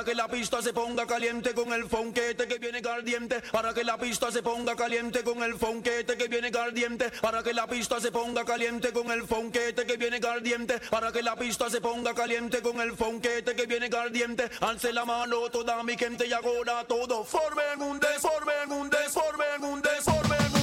para que la pista se ponga caliente con el fonquete que viene caliente, para que la pista se ponga caliente con el fonquete que viene caliente, para que la pista se ponga caliente con el fonquete que viene caliente, para que la pista se ponga caliente con el fonquete que viene caliente, alce la mano toda mi gente y ahora todo formen un desorden, un desorden, un desorden.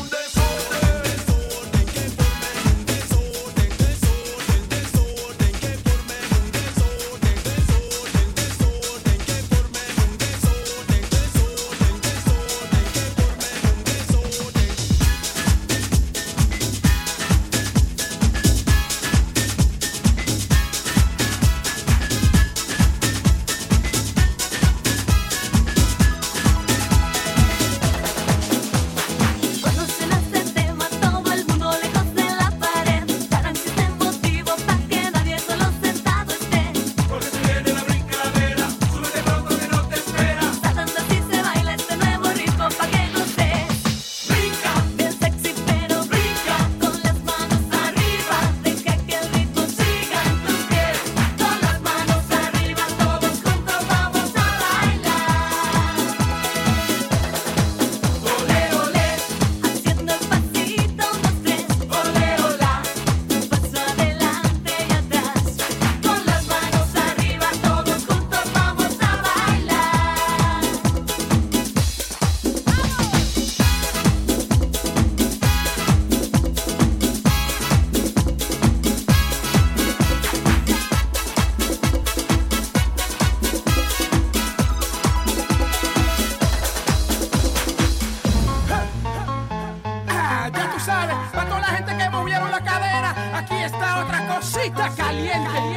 está caliente.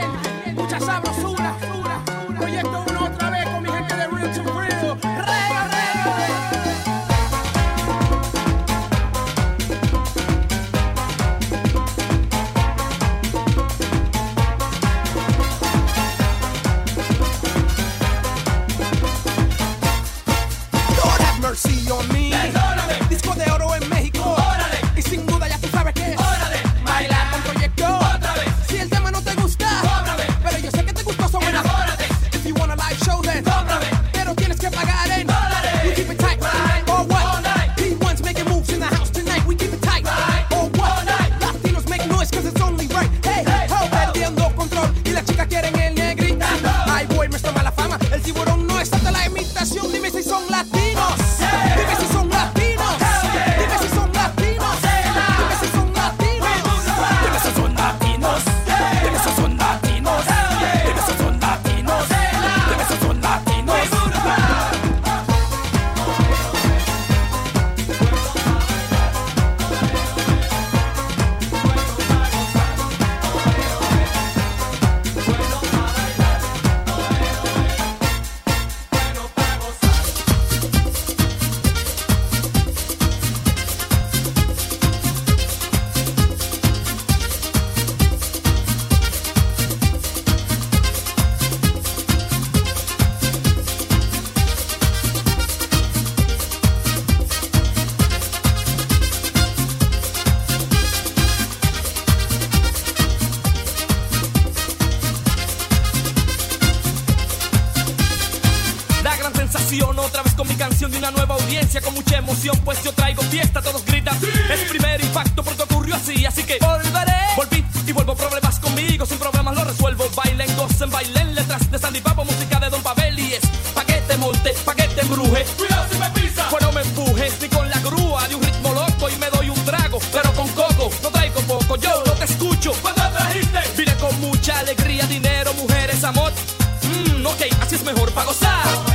De una nueva audiencia Con mucha emoción, pues yo traigo fiesta, todos gritan Es primer impacto porque ocurrió así, así que volveré. Volví y vuelvo problemas conmigo, sin problemas lo resuelvo. Bailen, gocen, bailen, letras de Sandy Papo Música de Don Pavel y es pa' que te monte, pa' que te embruje. Cuidado si me pisa. Bueno, me empujes ni con la grúa de un ritmo loco Y me doy un trago, pero con coco, no traigo poco Yo no te escucho, ¿Cuánto trajiste? vine con mucha alegría, dinero, mujeres, amor. Mmm, ok, así es mejor pa' gozar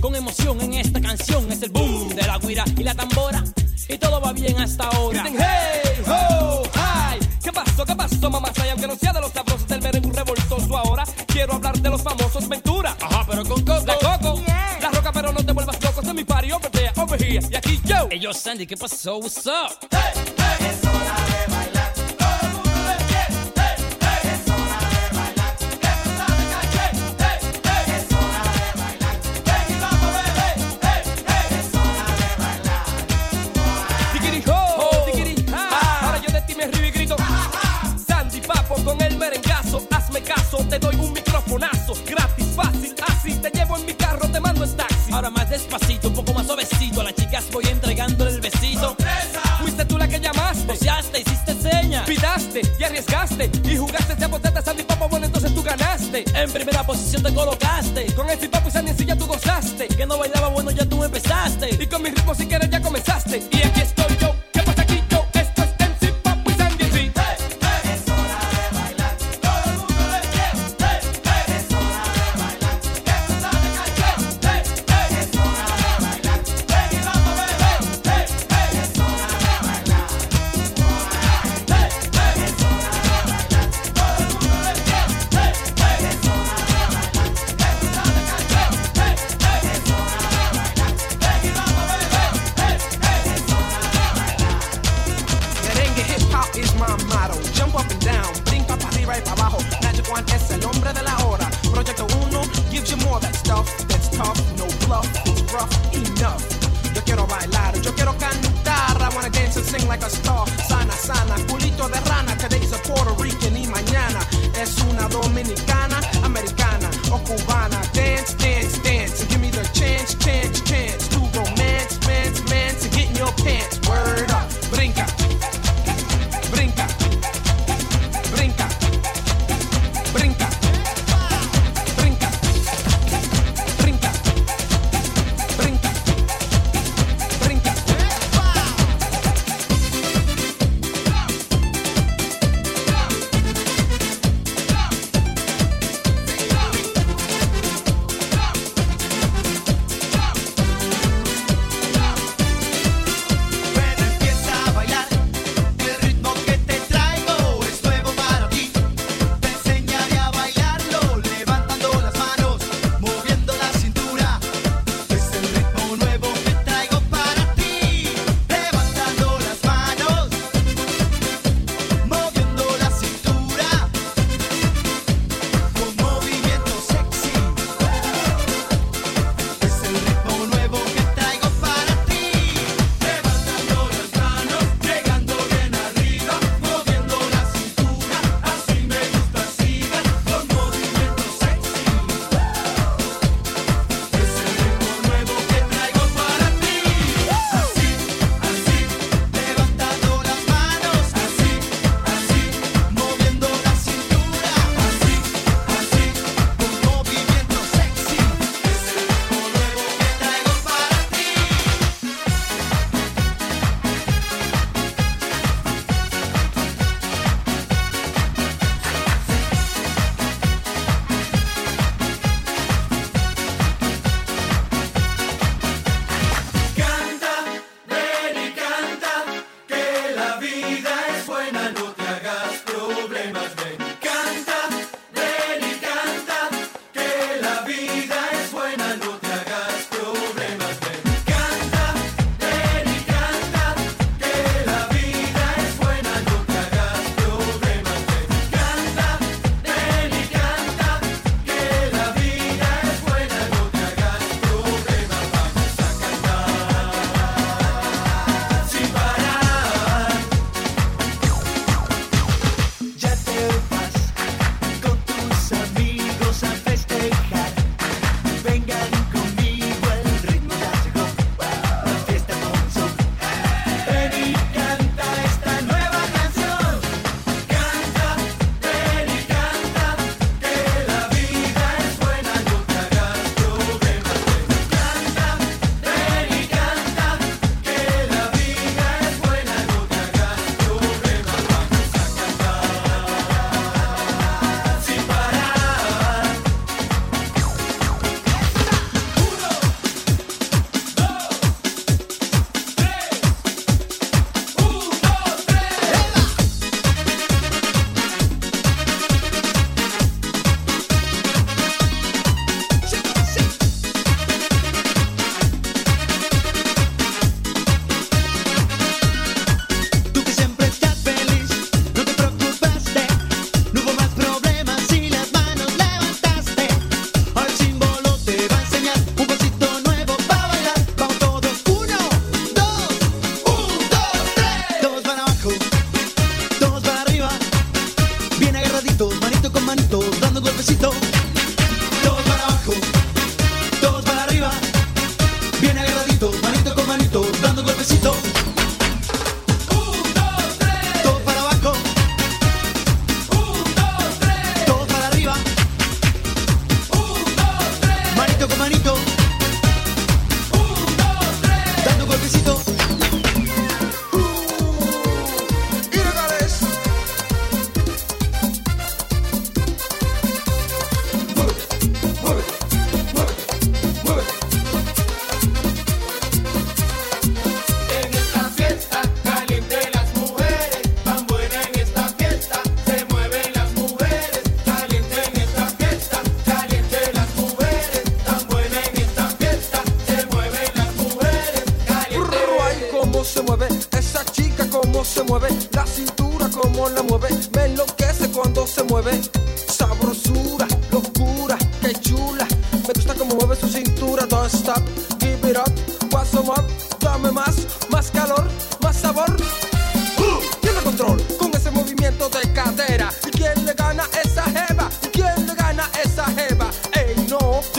con emoción en esta canción es el boom de la guira y la tambora y todo va bien hasta ahora. Griten hey, ho, hi, Sabroso, mamá, y aunque no sea de los sabrosos del merengue revoltoso ahora, quiero hablar de los famosos Ventura. Ajá, pero con coco. La Coco, la Roca, pero no te vuelvas loco, de mi party over there, over here, y aquí yo. Ey, yo, Sandy, ¿qué pasó? What's up? Tiquiri despacito, un poco más suavecito. A las chicas voy entregándole el besito. Fuiste tú la que llamaste, Boceaste, hiciste señas. pidaste y arriesgaste y jugaste de boteta Sandy Papo, bueno entonces tú ganaste. En primera posición te colocaste. Con el Papo y Sandy en ya tú gozaste. Que no bailaba bueno, ya tú empezaste. Y con mi ritmo si quieres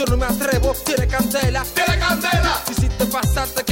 yo no me atrevo, tiene candela, tiene candela. Y si te pasaste que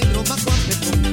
Negro más guapetón.